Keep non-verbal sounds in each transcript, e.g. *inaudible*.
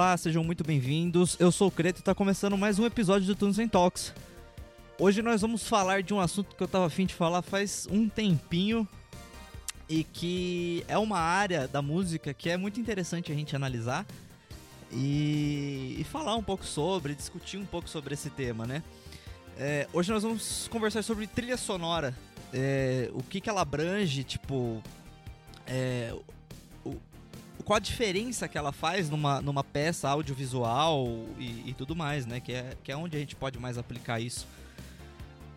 Olá, sejam muito bem-vindos. Eu sou o Creto e está começando mais um episódio do Tunes Talks. Hoje nós vamos falar de um assunto que eu tava afim de falar faz um tempinho e que é uma área da música que é muito interessante a gente analisar e, e falar um pouco sobre, discutir um pouco sobre esse tema, né? É, hoje nós vamos conversar sobre trilha sonora, é, o que, que ela abrange, tipo, é, qual a diferença que ela faz numa, numa peça audiovisual e, e, tudo mais, né? Que é, que é onde a gente pode mais aplicar isso.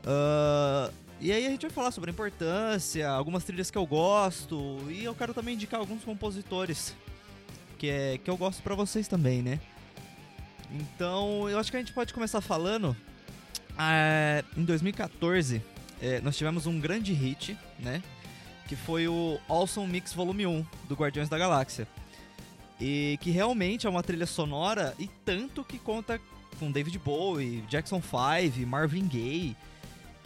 Uh, e aí a gente vai falar sobre a importância, algumas trilhas que eu gosto e eu quero também indicar alguns compositores que, é, que eu gosto para vocês também, né? Então eu acho que a gente pode começar falando. Uh, em 2014 é, nós tivemos um grande hit, né? Que foi o Awesome Mix Volume 1 do Guardiões da Galáxia. E que realmente é uma trilha sonora e tanto que conta com David Bowie, Jackson 5, Marvin Gaye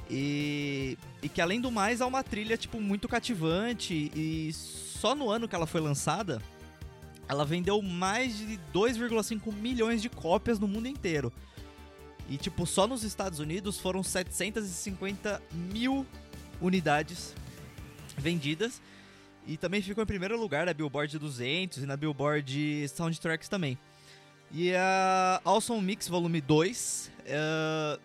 e, e que além do mais é uma trilha tipo muito cativante e só no ano que ela foi lançada, ela vendeu mais de 2,5 milhões de cópias no mundo inteiro. E tipo, só nos Estados Unidos foram 750 mil unidades vendidas. E também ficou em primeiro lugar na Billboard 200 e na Billboard Soundtracks também. E a Awesome Mix Volume 2 uh,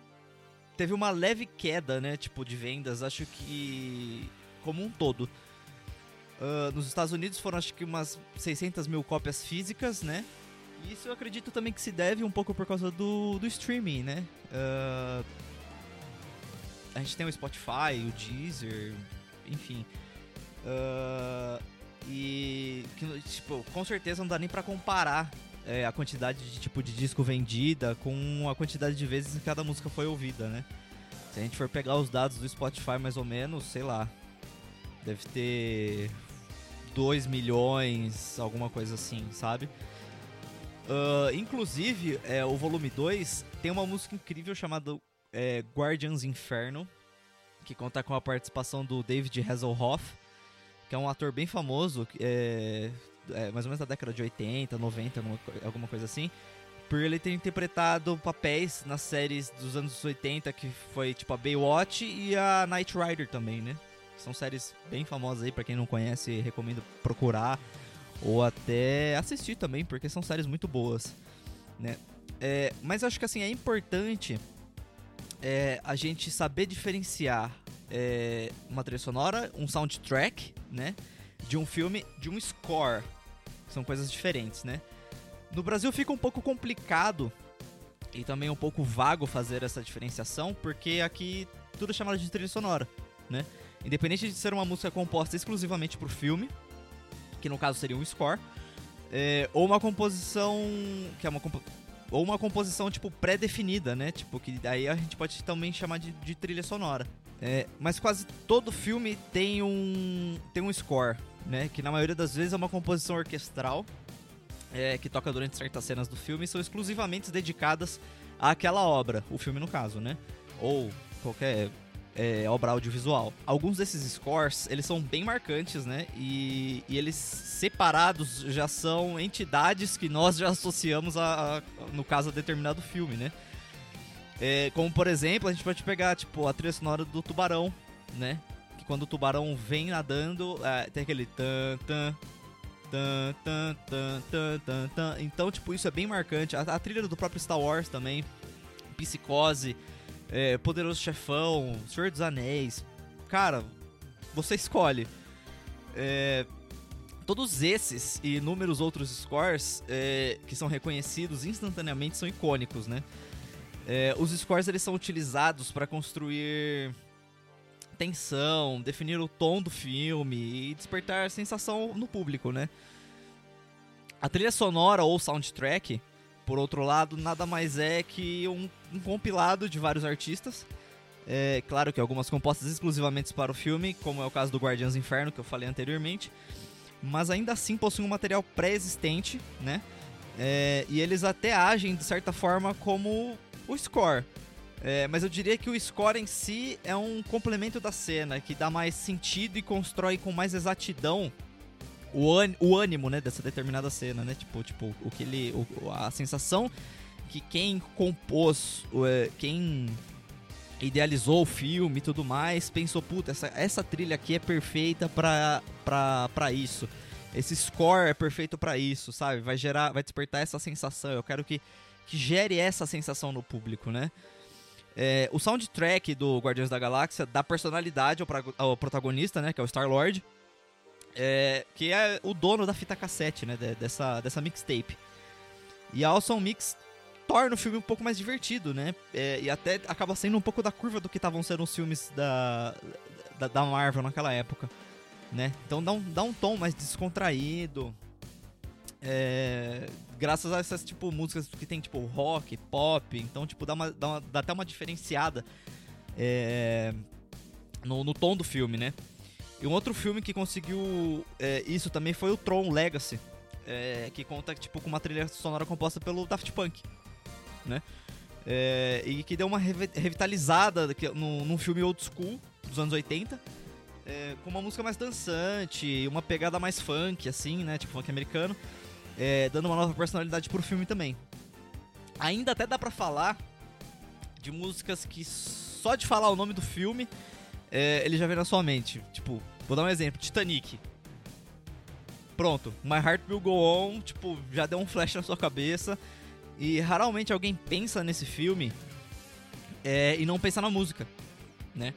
teve uma leve queda, né, tipo, de vendas, acho que como um todo. Uh, nos Estados Unidos foram acho que umas 600 mil cópias físicas, né? E isso eu acredito também que se deve um pouco por causa do, do streaming, né? Uh, a gente tem o Spotify, o Deezer, enfim. Uh, e que, tipo, com certeza não dá nem para comparar é, a quantidade de tipo de disco vendida com a quantidade de vezes que cada música foi ouvida, né? Se a gente for pegar os dados do Spotify mais ou menos, sei lá, deve ter 2 milhões, alguma coisa assim, sabe? Uh, inclusive, é, o volume 2 tem uma música incrível chamada é, Guardians Inferno, que conta com a participação do David Hasselhoff, que é um ator bem famoso, é, é, mais ou menos da década de 80, 90, alguma, alguma coisa assim. Por ele ter interpretado papéis nas séries dos anos 80, que foi tipo a Baywatch e a Knight Rider também, né? São séries bem famosas aí, para quem não conhece, recomendo procurar ou até assistir também, porque são séries muito boas, né? É, mas acho que assim, é importante é, a gente saber diferenciar é, uma trilha sonora, um soundtrack, né? De um filme, de um score. São coisas diferentes, né? No Brasil fica um pouco complicado e também um pouco vago fazer essa diferenciação, porque aqui tudo é chamado de trilha sonora, né? Independente de ser uma música composta exclusivamente pro filme, que no caso seria um score, é, ou uma composição que é uma ou uma composição tipo pré-definida, né? Tipo que daí a gente pode também chamar de, de trilha sonora. É, mas quase todo filme tem um tem um score, né? Que na maioria das vezes é uma composição orquestral é, que toca durante certas cenas do filme e são exclusivamente dedicadas àquela obra, o filme no caso, né? Ou qualquer é, obra audiovisual. Alguns desses scores, eles são bem marcantes, né? E, e, eles separados já são entidades que nós já associamos a, a no caso, a determinado filme, né? É, como, por exemplo, a gente pode pegar, tipo, a trilha sonora do Tubarão, né? Que quando o tubarão vem nadando, é, tem aquele tan, tan, tan, tan, tan, tan, tan, tan. Então, tipo, isso é bem marcante. A, a trilha do próprio Star Wars também, Psicose, é, Poderoso Chefão, Senhor dos Anéis. Cara, você escolhe. É, todos esses e inúmeros outros scores é, que são reconhecidos instantaneamente são icônicos, né? É, os scores eles são utilizados para construir tensão, definir o tom do filme e despertar sensação no público, né? A trilha sonora ou soundtrack por outro lado, nada mais é que um, um compilado de vários artistas. É, claro que algumas compostas exclusivamente para o filme, como é o caso do Guardiões Inferno, que eu falei anteriormente. Mas ainda assim possuem um material pré-existente, né? É, e eles até agem, de certa forma, como o score. É, mas eu diria que o score em si é um complemento da cena, que dá mais sentido e constrói com mais exatidão o, o ânimo, né, dessa determinada cena, né? Tipo, tipo o que ele. O, a sensação que quem compôs, é, quem idealizou o filme e tudo mais, pensou, puta, essa, essa trilha aqui é perfeita pra, pra, pra isso. Esse score é perfeito para isso, sabe? Vai gerar, vai despertar essa sensação. Eu quero que, que gere essa sensação no público, né? É, o soundtrack do Guardiões da Galáxia dá personalidade ao, ao protagonista, né? Que é o Star-Lord. É, que é o dono da fita cassete, né? Dessa, dessa mixtape. E a Awesome Mix torna o filme um pouco mais divertido, né? É, e até acaba sendo um pouco da curva do que estavam sendo os filmes da, da, da, Marvel naquela época, né? Então dá um, dá um tom mais descontraído. É, graças a essas tipo músicas que tem tipo rock, pop, então tipo dá, uma, dá, uma, dá até uma diferenciada é, no, no tom do filme, né? E um outro filme que conseguiu é, isso também foi o Tron Legacy, é, que conta tipo com uma trilha sonora composta pelo Daft Punk né? É, e que deu uma revitalizada num, num filme old school dos anos 80, é, com uma música mais dançante, uma pegada mais funk, assim, né? Tipo funk americano, é, dando uma nova personalidade pro filme também. Ainda até dá pra falar de músicas que só de falar o nome do filme é, ele já vem na sua mente. Tipo, vou dar um exemplo: Titanic. Pronto, My Heart Will Go On, tipo, já deu um flash na sua cabeça. E raramente alguém pensa nesse filme é, e não pensa na música, né?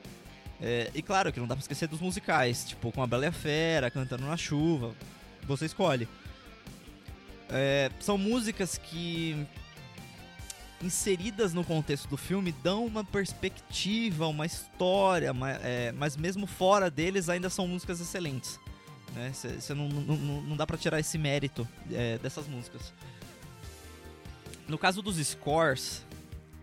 É, e claro que não dá pra esquecer dos musicais, tipo com a Bela e a Fera, Cantando na Chuva, você escolhe. É, são músicas que inseridas no contexto do filme dão uma perspectiva, uma história, mas, é, mas mesmo fora deles ainda são músicas excelentes. Né? Cê, não, não, não dá pra tirar esse mérito é, dessas músicas. No caso dos scores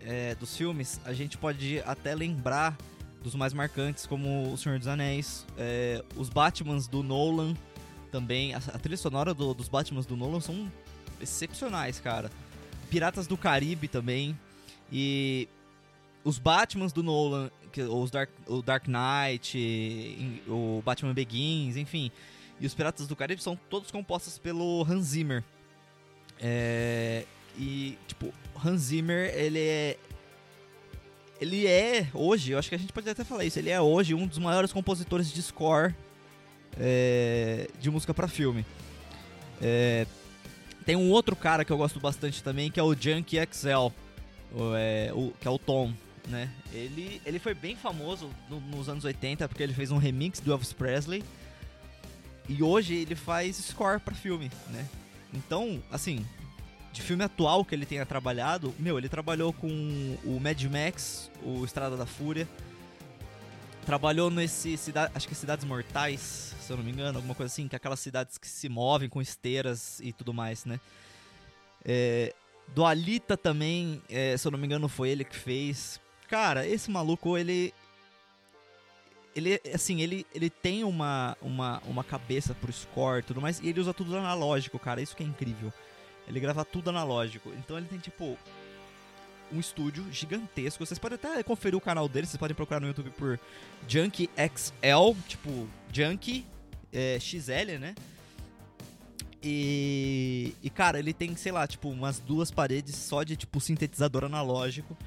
é, dos filmes, a gente pode até lembrar dos mais marcantes, como O Senhor dos Anéis, é, os Batmans do Nolan também. A, a trilha sonora do, dos Batmans do Nolan são excepcionais, cara. Piratas do Caribe também. E os Batmans do Nolan, que, os Dark, o Dark Knight, o Batman Begins, enfim. E os Piratas do Caribe são todos compostos pelo Hans Zimmer. É, e, tipo, Hans Zimmer, ele é. Ele é, hoje, eu acho que a gente pode até falar isso, ele é hoje um dos maiores compositores de score é, de música para filme. É, tem um outro cara que eu gosto bastante também, que é o Junkie XL, é, o, que é o Tom, né? Ele, ele foi bem famoso no, nos anos 80 porque ele fez um remix do Elvis Presley. E hoje ele faz score para filme, né? Então, assim, de filme atual que ele tenha trabalhado, meu, ele trabalhou com o Mad Max, o Estrada da Fúria. Trabalhou nesse acho que é Cidades Mortais, se eu não me engano, alguma coisa assim, que é aquelas cidades que se movem com esteiras e tudo mais, né? É, do Alita também, é, se eu não me engano, foi ele que fez. Cara, esse maluco, ele ele assim, ele, ele tem uma, uma, uma cabeça pro score e tudo mais, e ele usa tudo analógico, cara, isso que é incrível. Ele grava tudo analógico. Então ele tem tipo um estúdio gigantesco. Vocês podem até conferir o canal dele, vocês podem procurar no YouTube por Junkie XL, tipo Junkie é, XL, né? E, e, cara, ele tem, sei lá, tipo, umas duas paredes só de, tipo, sintetizador analógico.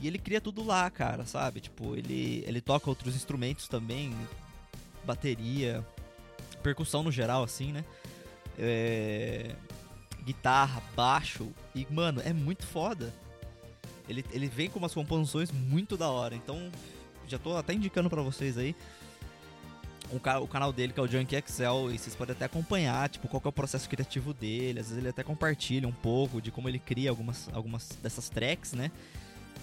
E ele cria tudo lá, cara, sabe? Tipo, ele, ele toca outros instrumentos também, bateria, percussão no geral, assim, né? É guitarra, baixo. E, mano, é muito foda. Ele, ele vem com umas composições muito da hora. Então, já tô até indicando para vocês aí. Ca o, canal dele, que é o Junkie Excel, e vocês podem até acompanhar, tipo, qual é o processo criativo dele. Às vezes ele até compartilha um pouco de como ele cria algumas, algumas dessas tracks, né?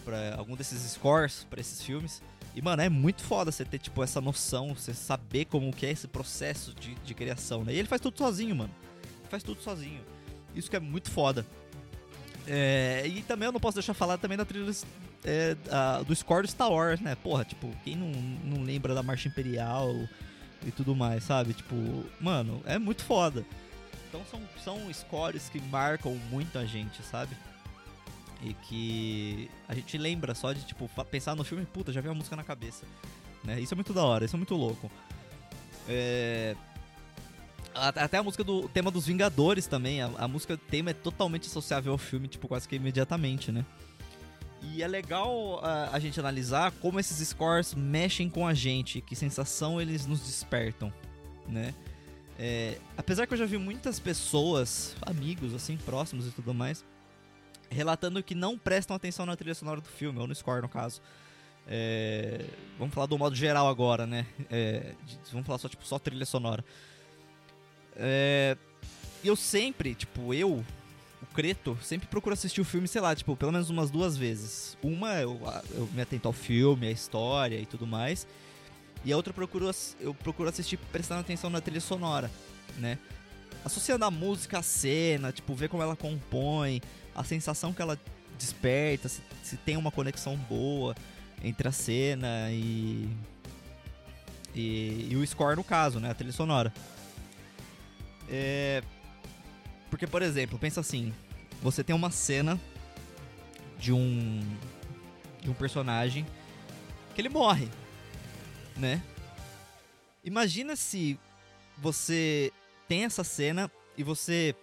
Pra algum desses scores para esses filmes. E, mano, é muito foda você ter, tipo, essa noção, você saber como que é esse processo de, de criação, né? E ele faz tudo sozinho, mano. Ele faz tudo sozinho. Isso que é muito foda. É, e também eu não posso deixar falar também da trilha é, a, do score do Star Wars, né? Porra, tipo, quem não, não lembra da Marcha Imperial e tudo mais, sabe? Tipo, mano, é muito foda. Então são, são scores que marcam muito a gente, sabe? E que a gente lembra só de, tipo, pensar no filme, puta, já veio a música na cabeça. Né? Isso é muito da hora, isso é muito louco. É... Até a música do tema dos Vingadores também. A, a música tema é totalmente associável ao filme, tipo, quase que imediatamente, né? E é legal a, a gente analisar como esses scores mexem com a gente, que sensação eles nos despertam, né? É, apesar que eu já vi muitas pessoas, amigos, assim, próximos e tudo mais, relatando que não prestam atenção na trilha sonora do filme, ou no score, no caso. É, vamos falar do modo geral agora, né? É, vamos falar só, tipo, só trilha sonora. É, eu sempre, tipo, eu, o Creto, sempre procuro assistir o filme, sei lá, tipo, pelo menos umas duas vezes. Uma, eu, eu me atento ao filme, à história e tudo mais. E a outra eu procuro, eu procuro assistir prestando atenção na trilha sonora, né? Associando a música à cena, tipo, ver como ela compõe, a sensação que ela desperta, se, se tem uma conexão boa entre a cena e, e, e o score no caso, né, a trilha sonora. É, porque, por exemplo, pensa assim, você tem uma cena de um de um personagem que ele morre, né? Imagina se você tem essa cena e você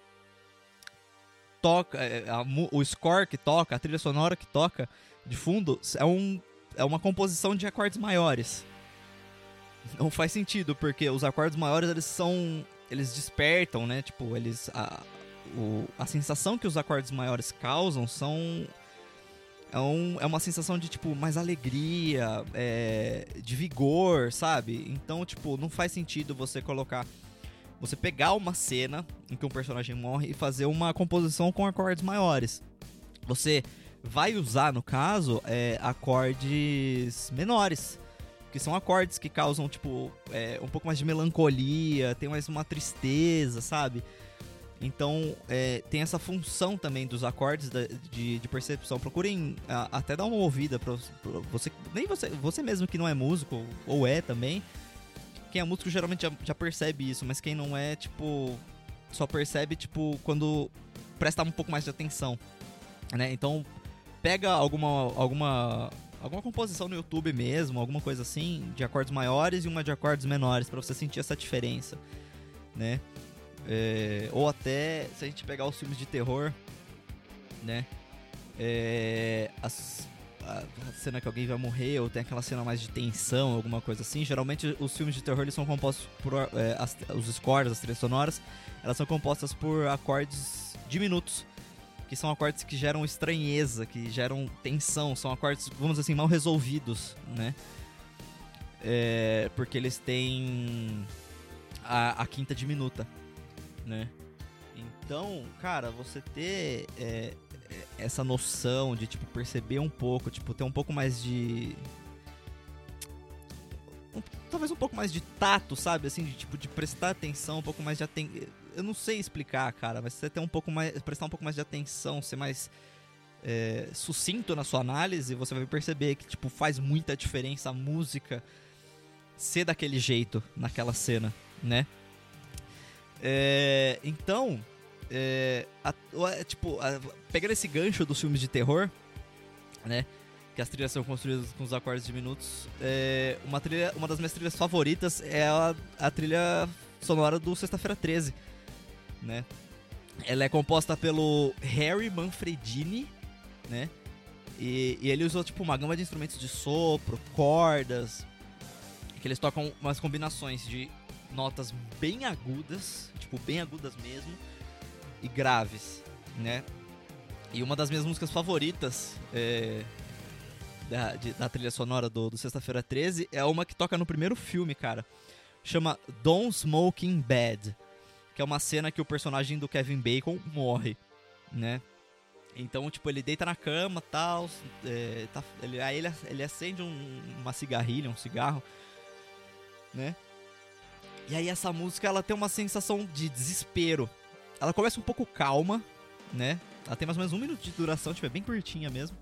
toca é, a, o score que toca, a trilha sonora que toca de fundo é um é uma composição de acordes maiores. Não faz sentido, porque os acordes maiores eles são. Eles despertam, né? Tipo, eles. A, o, a sensação que os acordes maiores causam são. É, um, é uma sensação de, tipo, mais alegria, é, de vigor, sabe? Então, tipo, não faz sentido você colocar. Você pegar uma cena em que um personagem morre e fazer uma composição com acordes maiores. Você vai usar, no caso, é, acordes menores. Que são acordes que causam, tipo, é, um pouco mais de melancolia, tem mais uma tristeza, sabe? Então, é, tem essa função também dos acordes de, de, percepção. Procurem a, até dar uma ouvida pra, você. Nem você, você mesmo que não é músico, ou é também. Quem é músico geralmente já, já percebe isso, mas quem não é, tipo, só percebe, tipo, quando presta um pouco mais de atenção. Né? Então, pega alguma, alguma, alguma composição no YouTube mesmo, alguma coisa assim, de acordes maiores e uma de acordes menores, para você sentir essa diferença, né? É, ou até, se a gente pegar os filmes de terror, né? É, as, a, a, cena que alguém vai morrer, ou tem aquela cena mais de tensão, alguma coisa assim. Geralmente os filmes de terror eles são compostos por. É, as, os scores, as trilhas sonoras, elas são compostas por acordes diminutos que são acordes que geram estranheza, que geram tensão, são acordes, vamos dizer assim, mal resolvidos, né? É, porque eles têm a, a, quinta diminuta, né? Então, cara, você ter é, é, essa noção de, tipo, perceber um pouco, tipo, ter um pouco mais de... Um, talvez um pouco mais de tato, sabe? Assim, de, tipo, de prestar atenção, um pouco mais de atenção eu não sei explicar, cara, mas você ter um pouco mais, prestar um pouco mais de atenção, ser mais é, sucinto na sua análise, você vai perceber que tipo faz muita diferença a música ser daquele jeito naquela cena, né? É, então, é, a, a, tipo, a, pegando esse gancho dos filmes de terror, né? Que as trilhas são construídas com os acordes diminutos. É, uma, trilha, uma das minhas trilhas favoritas é a, a trilha sonora do Sexta-feira 13 né? Ela é composta pelo Harry Manfredini, né? E, e, ele usou tipo uma gama de instrumentos de sopro, cordas, que eles tocam umas combinações de notas bem agudas, tipo bem agudas mesmo, e graves, né? E uma das minhas músicas favoritas é, da, de, da trilha sonora do, do Sexta-feira 13 é uma que toca no primeiro filme, cara. Chama Don't Smoking Bad que é uma cena que o personagem do Kevin Bacon morre, né? Então, tipo, ele deita na cama tal, é, tá, ele, aí ele, ele acende um, uma cigarrilha, um cigarro, né? E aí essa música, ela tem uma sensação de desespero. Ela começa um pouco calma, né? Ela tem mais ou menos um minuto de duração, tipo, é bem curtinha mesmo.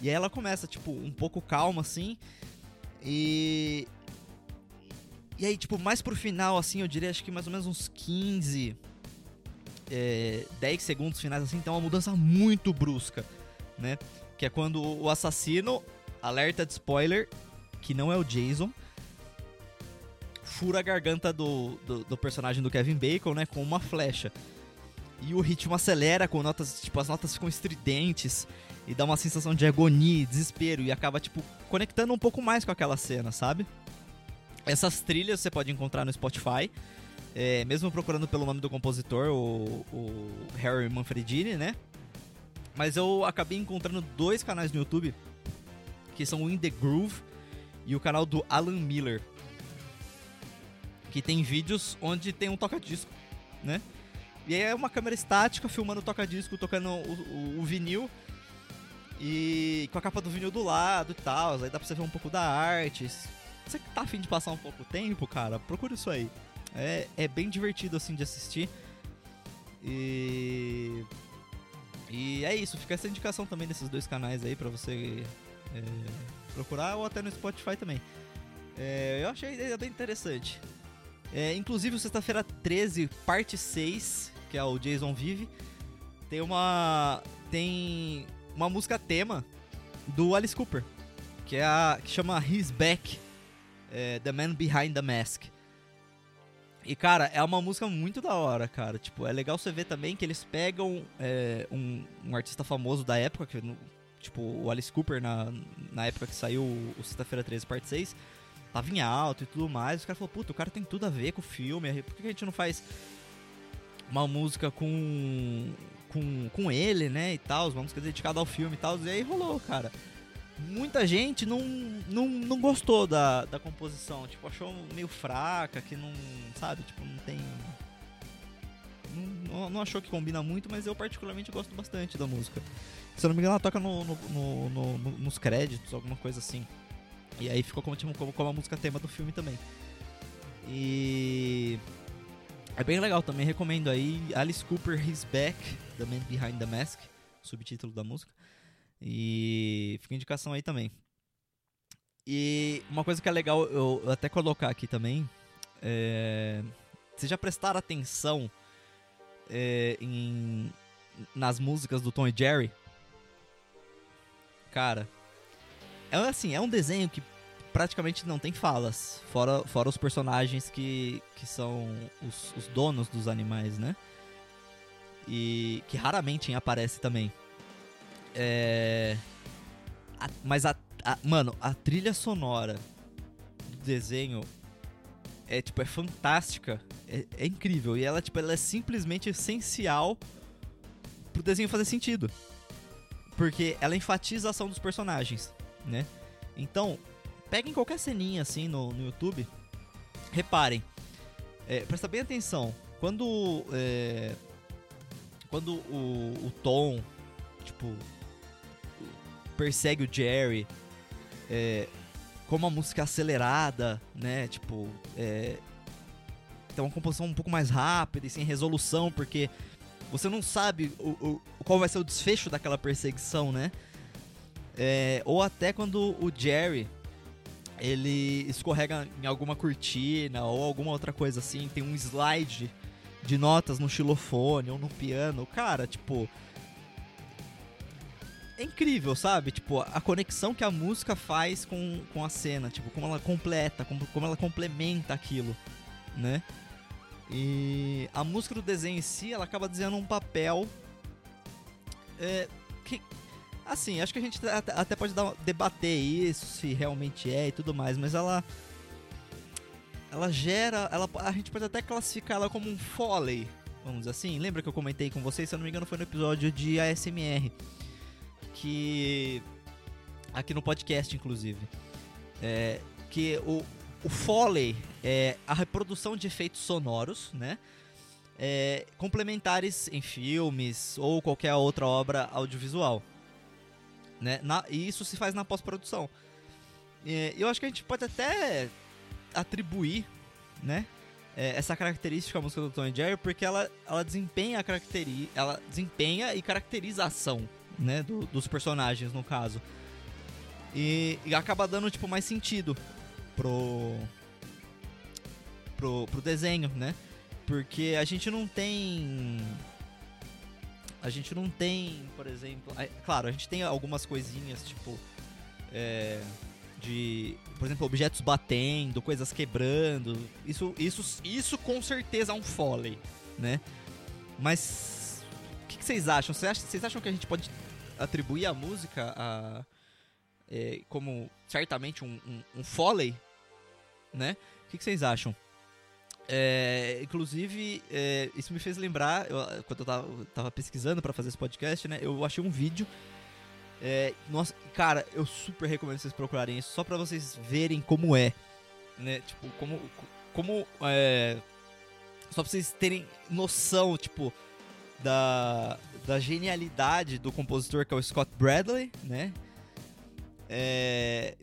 E aí ela começa, tipo, um pouco calma, assim, e e aí, tipo, mais pro final, assim, eu diria acho que mais ou menos uns 15, é, 10 segundos finais, assim, tem uma mudança muito brusca, né? Que é quando o assassino, alerta de spoiler, que não é o Jason, fura a garganta do, do, do personagem do Kevin Bacon, né, com uma flecha. E o ritmo acelera com notas, tipo, as notas ficam estridentes e dá uma sensação de agonia, desespero e acaba tipo conectando um pouco mais com aquela cena, sabe? Essas trilhas você pode encontrar no Spotify, é, mesmo procurando pelo nome do compositor, o, o Harry Manfredini, né? Mas eu acabei encontrando dois canais no YouTube que são o In The Groove e o canal do Alan Miller, que tem vídeos onde tem um toca-disco, né? E é uma câmera estática filmando o toca-disco, tocando o, o, o, vinil e com a capa do vinil do lado e tal. Aí dá pra você ver um pouco da arte. Você que tá afim de passar um pouco tempo, cara, procura isso aí. É, é bem divertido assim de assistir. E. E é isso, fica essa indicação também desses dois canais aí pra você é, procurar ou até no Spotify também. É, eu achei bem interessante. É, inclusive, sexta-feira 13, parte 6, que é o Jason Vive, tem uma. Tem uma música tema do Alice Cooper, que é a. que chama His Back, é, The Man Behind the Mask. E, cara, é uma música muito da hora, cara. Tipo, é legal você ver também que eles pegam é, um, um, artista famoso da época, que, tipo, o Alice Cooper, na, na época que saiu o Sexta-feira 13, parte 6, tava em alto e tudo mais. Os caras falaram, puta, o cara tem tudo a ver com o filme. Por que a gente não faz uma música com, com, com ele, né? E tal, uma música dedicada ao filme e tal. E aí rolou, cara muita gente não, não, não gostou da, da composição. Tipo, achou meio fraca, que não. Sabe? Tipo, não tem. Não, não achou que combina muito, mas eu particularmente gosto bastante da música. Se eu não me engano, ela toca no, no, no, nos créditos, alguma coisa assim. E aí ficou como, tipo, como, como a música tema do filme também. E. É bem legal também, recomendo aí Alice Cooper His Back, The Man Behind the Mask, subtítulo da música. E fica indicação aí também. E uma coisa que é legal eu até colocar aqui também. É... Vocês já prestaram atenção é, em, nas músicas do Tom e Jerry? Cara, é assim, é um desenho que praticamente não tem falas, fora, fora os personagens que, que são os, os donos dos animais, né? E que raramente aparece também. É. A, mas a, a, Mano, a trilha sonora do desenho é, tipo, é fantástica. É, é, incrível. E ela, tipo, ela é simplesmente essencial pro desenho fazer sentido. Porque ela enfatiza a ação dos personagens, né? Então, peguem qualquer ceninha assim no, no YouTube. Reparem. É, presta bem atenção. Quando. É, quando o, o Tom, tipo, persegue o Jerry, é, com uma música acelerada, né? Tipo, é, tem uma composição um pouco mais rápida e sem resolução, porque você não sabe o, o, qual vai ser o desfecho daquela perseguição, né? É, ou até quando o Jerry ele escorrega em alguma cortina ou alguma outra coisa assim, tem um slide de notas no xilofone ou no piano. Cara, tipo, é incrível, sabe? Tipo, a conexão que a música faz com, com a cena, tipo, como ela completa, como, como ela complementa aquilo, né? E a música do desenho em si, ela acaba desenhando um papel é, que, assim, acho que a gente até pode dar, debater isso, se realmente é e tudo mais, mas ela ela gera, ela, a gente pode até classificar ela como um foley, vamos dizer assim. Lembra que eu comentei com vocês, se eu não me engano, foi no episódio de ASMR que aqui no podcast, inclusive, é, que o, o Foley é a reprodução de efeitos sonoros, né? É, complementares em filmes ou qualquer outra obra audiovisual. Né? Na, e isso se faz na pós-produção. É, eu acho que a gente pode até atribuir né, é, essa característica à música do Tony Jerry porque ela, ela desempenha a caracteri ela desempenha e caracteriza a ação né, do, dos personagens no caso. E, e, acaba dando tipo mais sentido pro, pro pro desenho, né? Porque a gente não tem a gente não tem, por exemplo, é, claro, a gente tem algumas coisinhas tipo é, de, por exemplo, objetos batendo, coisas quebrando. Isso, isso, isso com certeza é um foley, né? Mas o que, que, vocês acham? Vocês, acham? vocês acham que a gente pode atribuir a música a, é, como certamente um, um, um foley, né? O que, que vocês acham? É, inclusive, é, isso me fez lembrar, eu, quando eu tava, tava pesquisando para fazer esse podcast, né? Eu achei um vídeo. É, nossa, cara, eu super recomendo vocês procurarem isso, só para vocês verem como é, né? Tipo, como, como é, só pra vocês terem noção, tipo, da, da genialidade do compositor que é o Scott Bradley, né? É,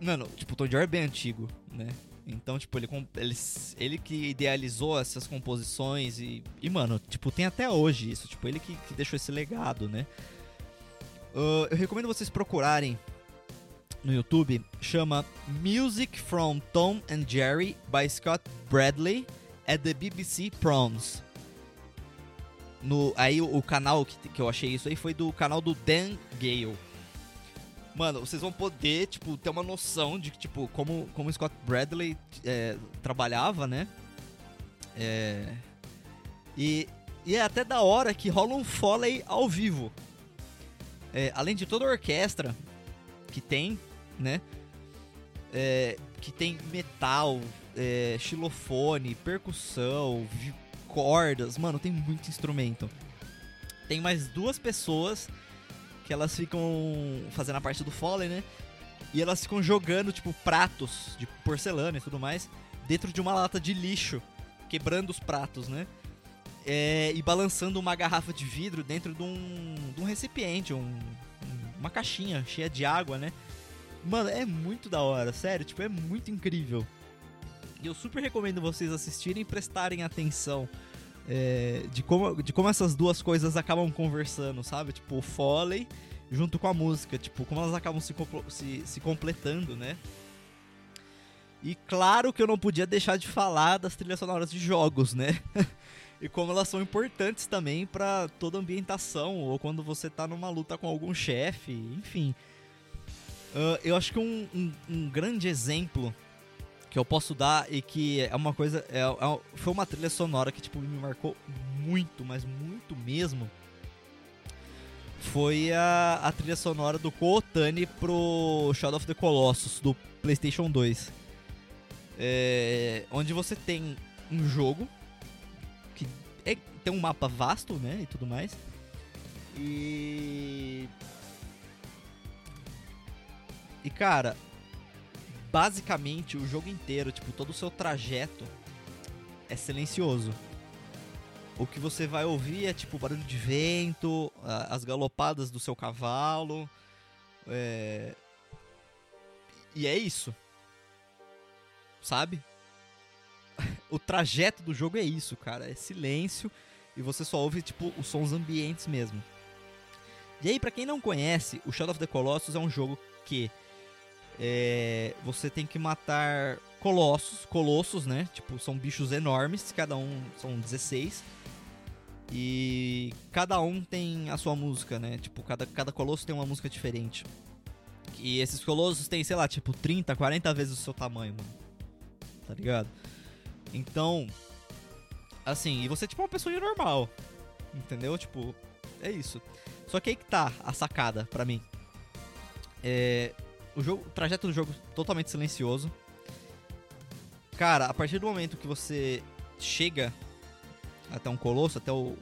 mano, tipo, o Tom Jones é bem antigo, né? Então, tipo, ele, ele, ele que idealizou essas composições e, e, mano, tipo, tem até hoje isso. Tipo, ele que, que deixou esse legado, né? Uh, eu recomendo vocês procurarem no YouTube. Chama Music from Tom and Jerry by Scott Bradley at the BBC Proms. No, aí o, o canal que, que eu achei isso aí foi do canal do Dan Gale. Mano, vocês vão poder, tipo, ter uma noção de, tipo, como, como o Scott Bradley é, trabalhava, né? É... E, e é até da hora que rola um Foley ao vivo. É, além de toda a orquestra que tem, né? É, que tem metal, é, xilofone, percussão, cordas. Mano, tem muito instrumento. Tem mais duas pessoas que elas ficam fazendo a parte do Foley, né? E elas ficam jogando, tipo, pratos de porcelana e tudo mais dentro de uma lata de lixo, quebrando os pratos, né? É, e balançando uma garrafa de vidro dentro de um, de um recipiente, um, uma caixinha cheia de água, né? Mano, é muito da hora, sério, tipo, é muito incrível. E eu super recomendo vocês assistirem e prestarem atenção é, de, como, de como essas duas coisas acabam conversando, sabe? Tipo, Foley junto com a música, tipo, como elas acabam se, se, se completando, né? E claro que eu não podia deixar de falar das trilhas sonoras de jogos, né? *laughs* e como elas são importantes também para toda ambientação, ou quando você tá numa luta com algum chefe, enfim. Uh, eu acho que um, um, um grande exemplo que eu posso dar e que é uma coisa. É, é, foi uma trilha sonora que tipo, me marcou muito, mas muito mesmo. Foi a, a trilha sonora do Kootani pro Shadow of the Colossus do PlayStation 2. É, onde você tem um jogo que é, tem um mapa vasto, né? E tudo mais. E. E cara, basicamente o jogo inteiro, tipo, todo o seu trajeto é silencioso. O que você vai ouvir é tipo barulho de vento, as galopadas do seu cavalo. É... E é isso. Sabe? *laughs* o trajeto do jogo é isso, cara. É silêncio e você só ouve tipo os sons ambientes mesmo. E aí, para quem não conhece, o Shadow of the Colossus é um jogo que é, você tem que matar colossos, colossos, né? Tipo, são bichos enormes, cada um são 16. E cada um tem a sua música, né? Tipo, cada, cada colosso tem uma música diferente. E esses colossos têm, sei lá, tipo, 30, 40 vezes o seu tamanho, mano. Tá ligado? Então, assim, e você tipo uma pessoa normal. Entendeu? Tipo, é isso. Só que aí que tá a sacada pra mim. É, o, jogo, o trajeto do jogo totalmente silencioso. Cara, a partir do momento que você chega até um colosso, até o,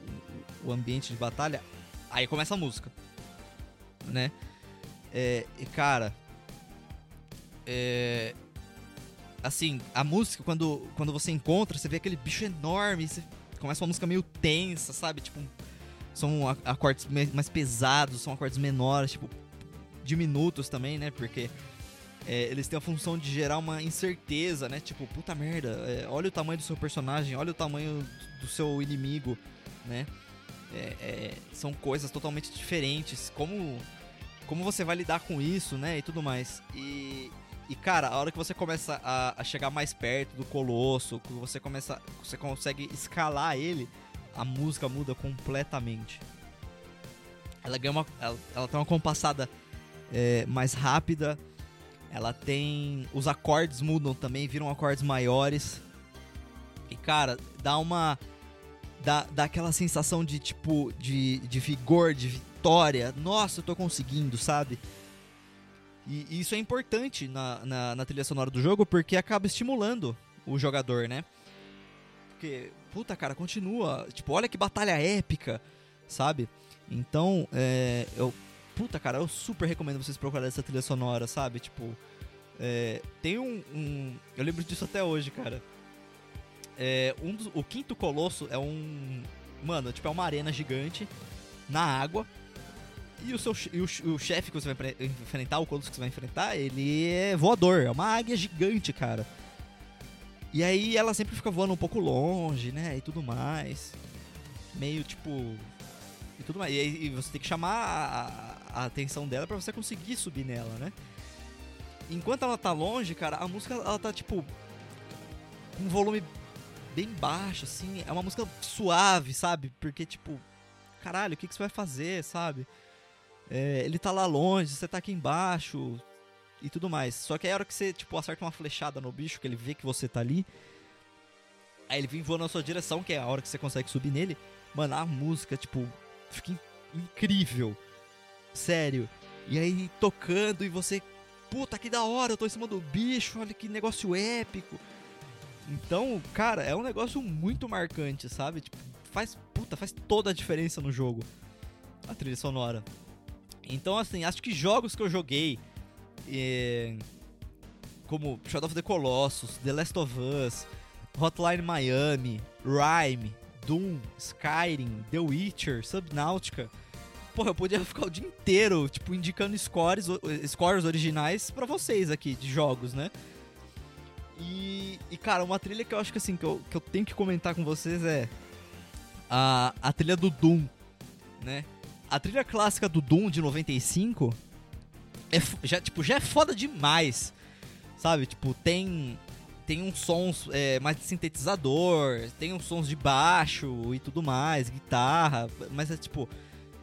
o ambiente de batalha, aí começa a música, né? É, e cara, é, assim, a música quando, quando você encontra, você vê aquele bicho enorme, você começa uma música meio tensa, sabe? Tipo, são acordes mais pesados, são acordes menores, tipo, diminutos também, né? Porque é, eles têm a função de gerar uma incerteza, né? Tipo, puta merda, é, olha o tamanho do seu personagem, olha o tamanho do seu inimigo, né? É, é, são coisas totalmente diferentes. Como, como você vai lidar com isso, né? E tudo mais. E, e cara, a hora que você começa a, a chegar mais perto do colosso, que você começa, você consegue escalar ele, a música muda completamente. Ela ganha uma, ela, ela tem uma compassada é, mais rápida. Ela tem. Os acordes mudam também, viram acordes maiores. E, cara, dá uma. Dá, dá aquela sensação de tipo. De, de vigor, de vitória. Nossa, eu tô conseguindo, sabe? E, e isso é importante na, na, na trilha sonora do jogo porque acaba estimulando o jogador, né? Porque, puta, cara, continua. Tipo, olha que batalha épica, sabe? Então, é, eu. Puta, cara, eu super recomendo vocês procurarem essa trilha sonora, sabe? Tipo, é, tem um, um, Eu lembro disso até hoje, cara. É, um dos, o quinto colosso é um. Mano, tipo, é uma arena gigante na água. E o, seu, e o, o chefe que você vai enfrentar, o colosso que você vai enfrentar, ele é voador, é uma águia gigante, cara. E aí ela sempre fica voando um pouco longe, né? E tudo mais. Meio tipo. E tudo mais. E aí você tem que chamar a, a atenção dela para você conseguir subir nela, né? Enquanto ela tá longe, cara, a música ela tá tipo. Com um volume bem baixo, assim. É uma música suave, sabe? Porque, tipo. Caralho, o que, que você vai fazer, sabe? É, ele tá lá longe, você tá aqui embaixo, e tudo mais. Só que aí a hora que você, tipo, acerta uma flechada no bicho, que ele vê que você tá ali, aí ele vem voando na sua direção, que é a hora que você consegue subir nele, mano, a música, tipo, fica incrível. Sério. E aí tocando e você, puta, que da hora, eu tô em cima do bicho, olha que negócio épico. Então, cara, é um negócio muito marcante, sabe? Tipo, faz, puta, faz toda a diferença no jogo. A trilha sonora. Então, assim, acho que jogos que eu joguei é, como Shadow of the Colossus, The Last of Us, Hotline Miami, Rhyme, Doom, Skyrim, The Witcher, Subnautica. Porra, eu podia ficar o dia inteiro, tipo, indicando scores, scores originais para vocês aqui de jogos, né? E, e, cara, uma trilha que eu acho que assim, que eu, que eu tenho que comentar com vocês é a, a trilha do Doom, né? A trilha clássica do Doom de 95 é, já, tipo, já é foda demais. Sabe? Tipo, tem. Tem uns sons é, mais de sintetizador, tem uns sons de baixo e tudo mais, guitarra, mas é tipo.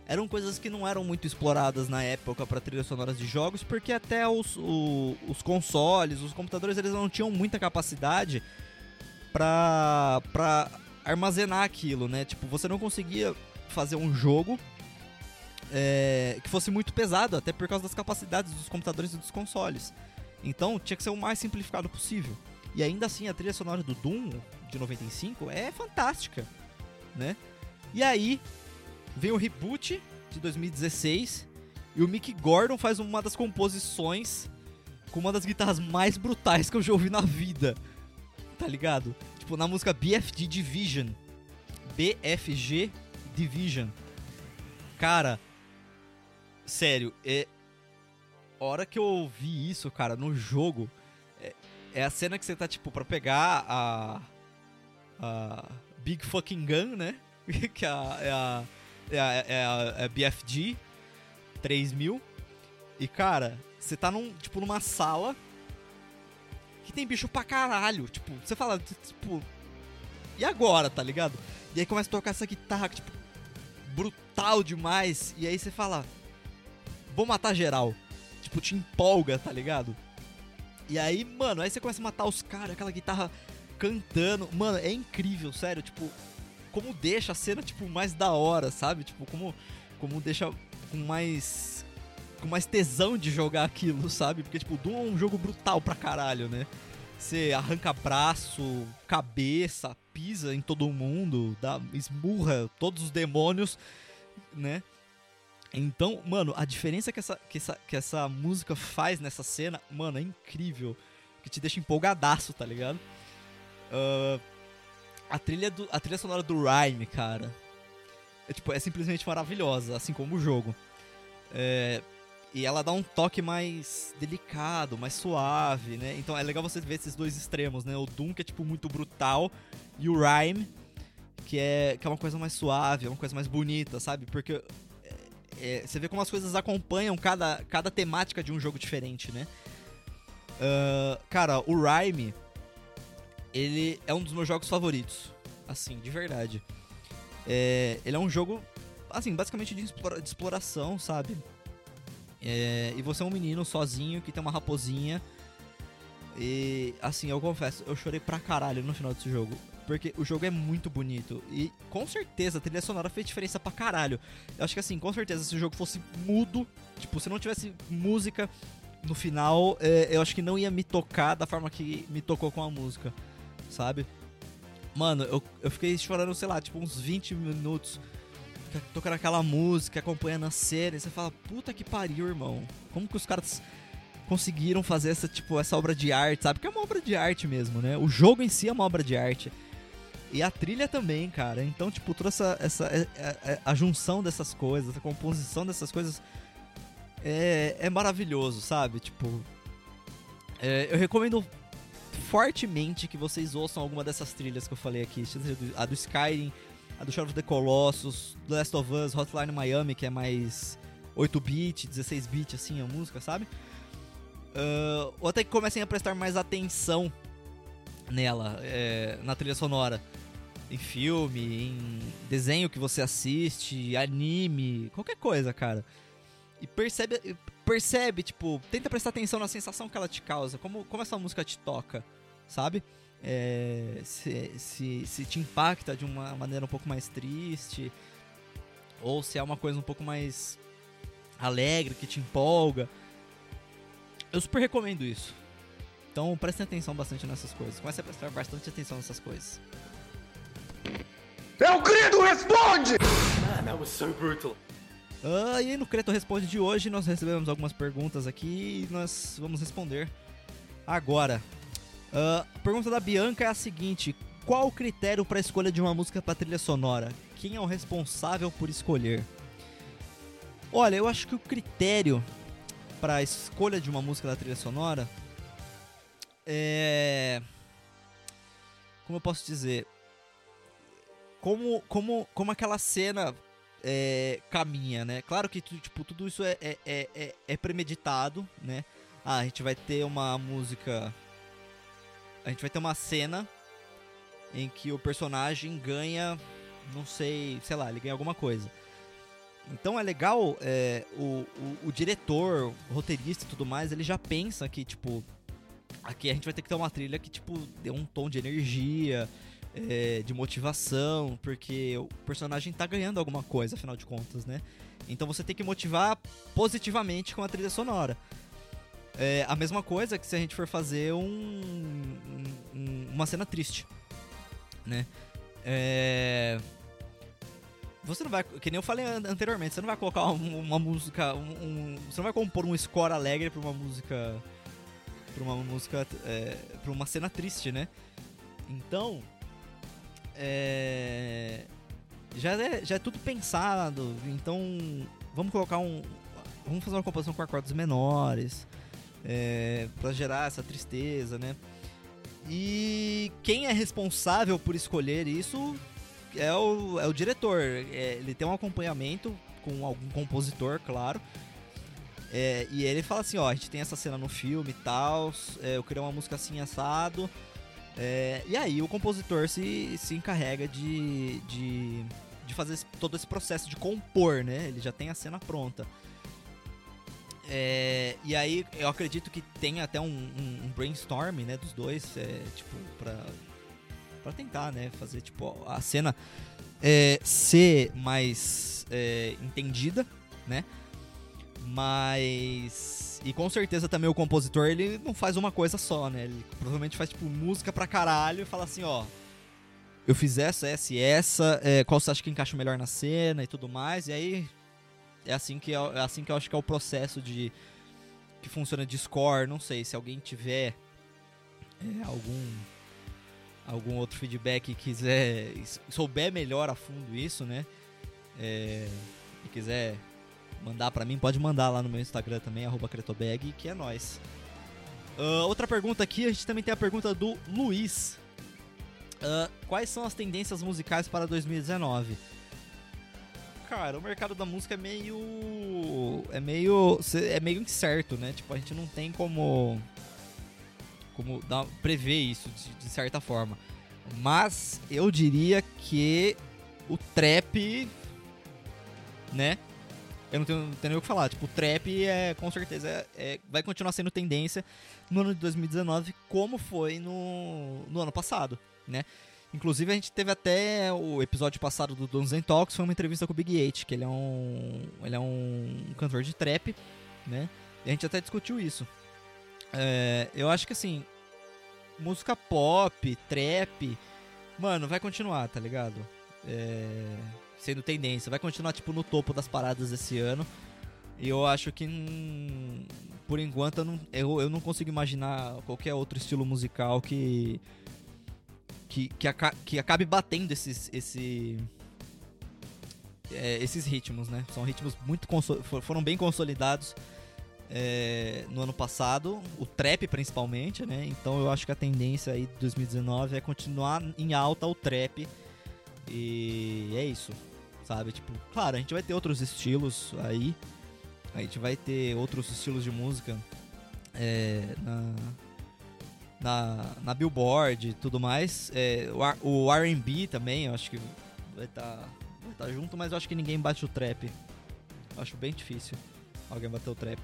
Eram coisas que não eram muito exploradas na época para trilhas sonoras de jogos, porque até os, o, os consoles, os computadores, eles não tinham muita capacidade pra armazenar aquilo, né? Tipo, você não conseguia fazer um jogo é, que fosse muito pesado, até por causa das capacidades dos computadores e dos consoles. Então tinha que ser o mais simplificado possível. E ainda assim a trilha sonora do Doom de 95 é fantástica, né? E aí vem o reboot de 2016 e o Mick Gordon faz uma das composições com uma das guitarras mais brutais que eu já ouvi na vida. Tá ligado? Tipo, na música BFG Division. BFG Division. Cara, Sério, é. Hora que eu ouvi isso, cara, no jogo, é, é a cena que você tá, tipo, pra pegar a. A. Big Fucking Gun, né? *laughs* que é a, é a, é a, é a, é a BFG 3000. E, cara, você tá num, tipo, numa sala que tem bicho pra caralho. Tipo, você fala, tipo. E agora, tá ligado? E aí começa a tocar essa guitarra, tipo, brutal demais. E aí você fala, vou matar geral. Tipo, te empolga, tá ligado? E aí, mano, aí você começa a matar os caras, aquela guitarra cantando. Mano, é incrível, sério. Tipo, como deixa a cena, tipo, mais da hora, sabe? Tipo, como, como deixa com mais. Com mais tesão de jogar aquilo, *laughs* sabe? Porque, tipo, Doom é um jogo brutal pra caralho, né? Você arranca braço, cabeça, pisa em todo mundo, dá, esmurra todos os demônios, né? Então, mano, a diferença que essa, que, essa, que essa música faz nessa cena, mano, é incrível. Que te deixa empolgadaço, tá ligado? Uh, a, trilha do, a trilha sonora do Rhyme, cara, é, tipo, é simplesmente maravilhosa, assim como o jogo. É, e ela dá um toque mais delicado, mais suave, né? Então é legal você ver esses dois extremos, né? O Doom, que é tipo muito brutal, e o Rhyme, que é, que é uma coisa mais suave, é uma coisa mais bonita, sabe? Porque é, você vê como as coisas acompanham cada, cada temática de um jogo diferente, né? Uh, cara, o Rhyme, ele é um dos meus jogos favoritos. Assim, de verdade. É, ele é um jogo, assim, basicamente de, explora, de exploração, sabe? É, e você é um menino sozinho que tem uma raposinha. E assim, eu confesso, eu chorei pra caralho no final desse jogo. Porque o jogo é muito bonito. E com certeza a trilha sonora fez diferença pra caralho. Eu acho que assim, com certeza, se o jogo fosse mudo, tipo, se não tivesse música no final, é, eu acho que não ia me tocar da forma que me tocou com a música, sabe? Mano, eu, eu fiquei chorando, sei lá, tipo, uns 20 minutos tocando aquela música, acompanhando a cena, e você fala, puta que pariu, irmão. Como que os caras conseguiram fazer essa, tipo, essa obra de arte, sabe? Que é uma obra de arte mesmo, né? O jogo em si é uma obra de arte. E a trilha também, cara. Então, tipo, toda essa, essa a, é, é, é, a junção dessas coisas, a composição dessas coisas é, é maravilhoso, sabe? Tipo, é, eu recomendo fortemente que vocês ouçam alguma dessas trilhas que eu falei aqui. A do Skyrim, a do Shadow of the Colossus, The Last of Us, Hotline Miami, que é mais 8-bit, 16-bit, assim, a música, sabe? Uh, ou até que comecem a prestar mais atenção nela, é, na trilha sonora. Em filme, em desenho que você assiste, anime, qualquer coisa, cara. E percebe, percebe, tipo, tenta prestar atenção na sensação que ela te causa, como, como essa música te toca, sabe? É, se, se, se te impacta de uma maneira um pouco mais triste, ou se é uma coisa um pouco mais alegre, que te empolga. Eu super recomendo isso. Então prestem atenção bastante nessas coisas. Comece a prestar bastante atenção nessas coisas. É o Credo Responde! Man, that was so brutal. Uh, e aí no Creto Responde de hoje nós recebemos algumas perguntas aqui e nós vamos responder agora. Uh, a pergunta da Bianca é a seguinte: Qual o critério para a escolha de uma música para trilha sonora? Quem é o responsável por escolher? Olha, eu acho que o critério para a escolha de uma música da trilha sonora é. Como eu posso dizer? Como, como, como aquela cena é, caminha, né? Claro que tipo, tudo isso é, é, é, é, premeditado, né? Ah, a gente vai ter uma música. A gente vai ter uma cena em que o personagem ganha. Não sei, sei lá, ele ganha alguma coisa. Então é legal, é, o, o, o, diretor, o roteirista e tudo mais, ele já pensa que, tipo, aqui a gente vai ter que ter uma trilha que, tipo, dê um tom de energia, é, de motivação, porque o personagem tá ganhando alguma coisa, afinal de contas, né? Então você tem que motivar positivamente com a trilha sonora. É a mesma coisa que se a gente for fazer um, um uma cena triste, né? É... Você não vai, que nem eu falei anteriormente, você não vai colocar uma, uma música, um, um, você não vai compor um score alegre para uma música, para uma música, é, para uma cena triste, né? Então, é, já, é, já é tudo pensado. Então, vamos colocar um. Vamos fazer uma composição com acordes menores. É, para gerar essa tristeza, né? E quem é responsável por escolher isso é o, é o diretor. É, ele tem um acompanhamento com algum compositor, claro. É, e ele fala assim, ó, a gente tem essa cena no filme e tal, é, eu queria uma música assim assado, é, e aí o compositor se, se encarrega de, de, de fazer esse, todo esse processo de compor, né? Ele já tem a cena pronta. É, e aí eu acredito que tem até um, um, um brainstorm, né, dos dois, é, tipo, pra, pra tentar, né, fazer, tipo, a cena é, ser mais é, entendida, né? Mas. E com certeza também o compositor ele não faz uma coisa só, né? Ele provavelmente faz tipo música pra caralho e fala assim: ó. Eu fiz essa, essa e essa, é, qual você acha que encaixa melhor na cena e tudo mais. E aí. É assim que, é, é assim que eu acho que é o processo de. Que funciona de score. Não sei, se alguém tiver é, algum. Algum outro feedback e quiser. souber melhor a fundo isso, né? É, e quiser mandar para mim, pode mandar lá no meu Instagram também, Cretobag, que é nós. Uh, outra pergunta aqui, a gente também tem a pergunta do Luiz. Uh, quais são as tendências musicais para 2019? Cara, o mercado da música é meio. É meio. É meio incerto, né? Tipo, a gente não tem como. Como dar, prever isso de, de certa forma. Mas eu diria que o trap, né? eu não tenho, não tenho nem o que falar. Tipo, o trap é, com certeza, é, é, vai continuar sendo tendência no ano de 2019, como foi no, no ano passado, né? Inclusive, a gente teve até o episódio passado do Dons and Talks, foi uma entrevista com o Big Eight, que ele é um, ele é um cantor de trap, né? E a gente até discutiu isso. É, eu acho que, assim, música pop, trap, mano, vai continuar, tá ligado? É, sendo tendência, vai continuar, tipo, no topo das paradas esse ano. E eu acho que, hum, por enquanto, eu não, eu, eu não consigo imaginar qualquer outro estilo musical que que, que, aca que acabe batendo esses, esse, é, esses ritmos, né? São ritmos muito foram bem consolidados é, no ano passado, o trap principalmente, né? Então eu acho que a tendência aí de 2019 é continuar em alta o trap e é isso, sabe? Tipo, claro, a gente vai ter outros estilos aí, a gente vai ter outros estilos de música é, na na, na Billboard e tudo mais. É, o, R&B também, eu acho que vai estar tá, vai tá junto, mas eu acho que ninguém bate o trap. Eu acho bem difícil alguém bater o trap.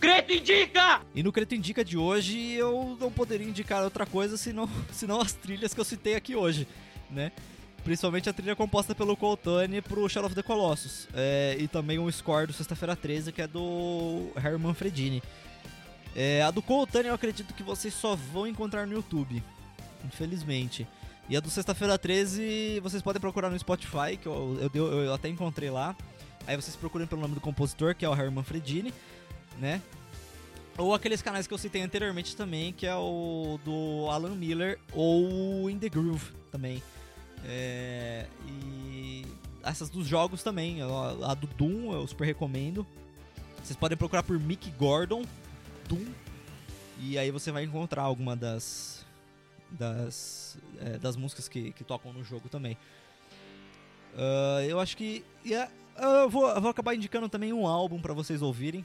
Creto Indica! E no Creto Indica de hoje eu não poderia indicar outra coisa senão, *laughs* senão as trilhas que eu citei aqui hoje, né? Principalmente a trilha composta pelo Coltane pro Shadow of the Colossus. É, e também um score do Sexta-feira 13, que é do Herman Fredini. É, a do Coltani eu acredito que vocês só vão encontrar no YouTube, infelizmente. E a do Sexta-feira 13 vocês podem procurar no Spotify, que eu, eu, eu, até encontrei lá. Aí vocês procuram pelo nome do compositor, que é o Herman Fredini, né? Ou aqueles canais que eu citei anteriormente também, que é o do Alan Miller ou In The Groove também. É, e essas dos jogos também, a do Doom eu super recomendo. Vocês podem procurar por Mick Gordon Doom. E aí você vai encontrar alguma das das, é, das músicas que, que tocam no jogo também. Uh, eu acho que yeah, eu, vou, vou acabar indicando também um álbum para vocês ouvirem.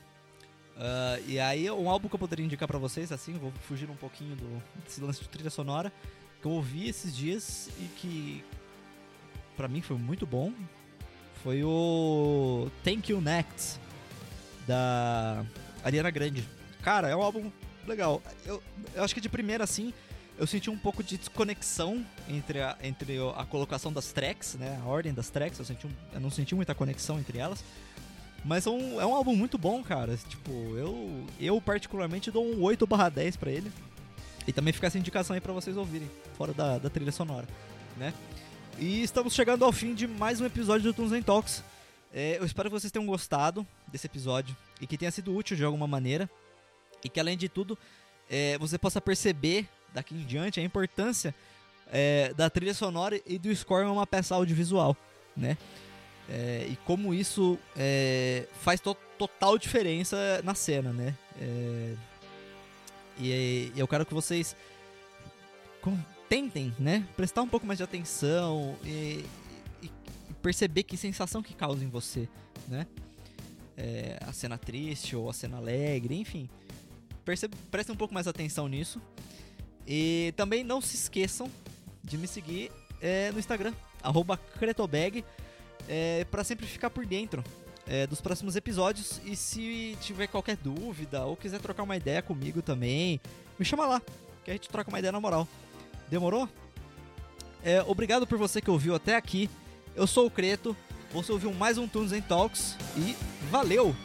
Uh, e aí um álbum que eu poderia indicar para vocês, assim, vou fugir um pouquinho do, desse lance de trilha sonora que eu ouvi esses dias e que para mim foi muito bom. Foi o Thank You Next da Ariana Grande. Cara, é um álbum legal. Eu, eu acho que de primeira, assim, eu senti um pouco de desconexão entre a, entre a colocação das tracks, né? A ordem das tracks, eu, senti um, eu não senti muita conexão entre elas. Mas é um, é um álbum muito bom, cara. Tipo, eu, eu particularmente dou um 8 barra 10 pra ele. E também fica essa indicação aí pra vocês ouvirem, fora da, da trilha sonora, né? E estamos chegando ao fim de mais um episódio do Tunes and Talks. É, eu espero que vocês tenham gostado desse episódio e que tenha sido útil de alguma maneira e que além de tudo é, você possa perceber daqui em diante a importância é, da trilha sonora e do score em uma peça audiovisual, né? É, e como isso é, faz to total diferença na cena, né? É, e, e, eu quero que vocês tentem, né? Prestar um pouco mais de atenção e, e perceber que sensação que causa em você, né? É, a cena triste ou a cena alegre, enfim prestem um pouco mais atenção nisso. E também não se esqueçam de me seguir é, no Instagram, Cretobag, é, para sempre ficar por dentro é, dos próximos episódios. E se tiver qualquer dúvida ou quiser trocar uma ideia comigo também, me chama lá, que a gente troca uma ideia na moral. Demorou? É, obrigado por você que ouviu até aqui. Eu sou o Creto, você ouviu mais um Tunes em Talks e valeu!